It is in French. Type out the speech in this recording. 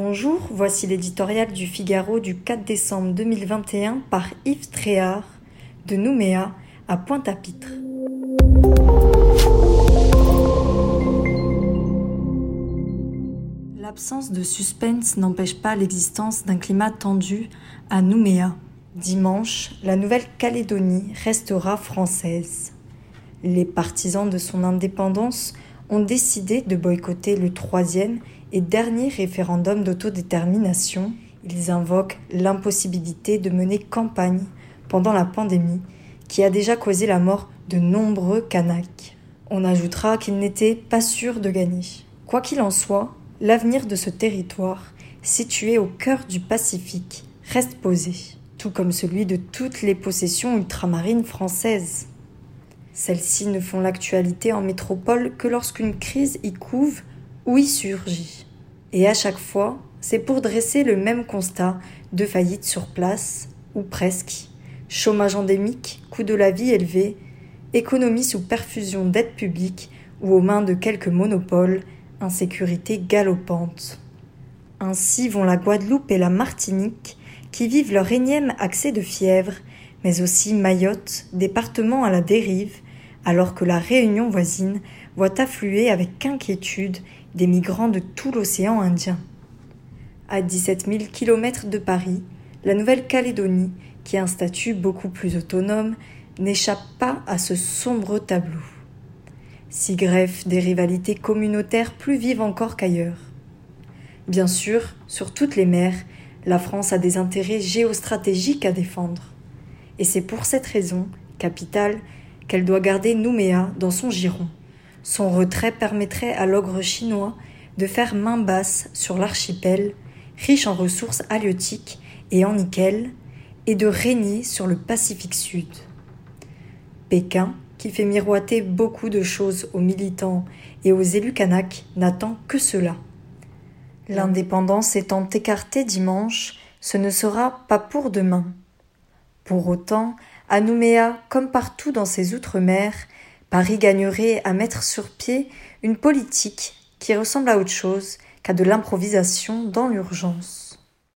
Bonjour, voici l'éditorial du Figaro du 4 décembre 2021 par Yves Tréhard, de Nouméa à Pointe-à-Pitre. L'absence de suspense n'empêche pas l'existence d'un climat tendu à Nouméa. Dimanche, la Nouvelle-Calédonie restera française. Les partisans de son indépendance ont décidé de boycotter le troisième et dernier référendum d'autodétermination, ils invoquent l'impossibilité de mener campagne pendant la pandémie qui a déjà causé la mort de nombreux Kanaks. On ajoutera qu'ils n'étaient pas sûrs de gagner. Quoi qu'il en soit, l'avenir de ce territoire, situé au cœur du Pacifique, reste posé, tout comme celui de toutes les possessions ultramarines françaises. Celles-ci ne font l'actualité en métropole que lorsqu'une crise y couve ou y surgit. Et à chaque fois, c'est pour dresser le même constat de faillite sur place, ou presque, chômage endémique, coût de la vie élevé, économie sous perfusion d'aides publiques ou aux mains de quelques monopoles, insécurité galopante. Ainsi vont la Guadeloupe et la Martinique, qui vivent leur énième accès de fièvre, mais aussi Mayotte, département à la dérive, alors que la Réunion voisine voit affluer avec inquiétude des migrants de tout l'océan Indien. À 17 000 km de Paris, la Nouvelle-Calédonie, qui a un statut beaucoup plus autonome, n'échappe pas à ce sombre tableau. S'y greffent des rivalités communautaires plus vives encore qu'ailleurs. Bien sûr, sur toutes les mers, la France a des intérêts géostratégiques à défendre. Et c'est pour cette raison, capitale, qu'elle doit garder Nouméa dans son giron. Son retrait permettrait à l'ogre chinois de faire main basse sur l'archipel, riche en ressources halieutiques et en nickel, et de régner sur le Pacifique Sud. Pékin, qui fait miroiter beaucoup de choses aux militants et aux élus kanaks, n'attend que cela. L'indépendance étant écartée dimanche, ce ne sera pas pour demain. Pour autant, à Nouméa, comme partout dans ses outre-mer, Paris gagnerait à mettre sur pied une politique qui ressemble à autre chose qu'à de l'improvisation dans l'urgence.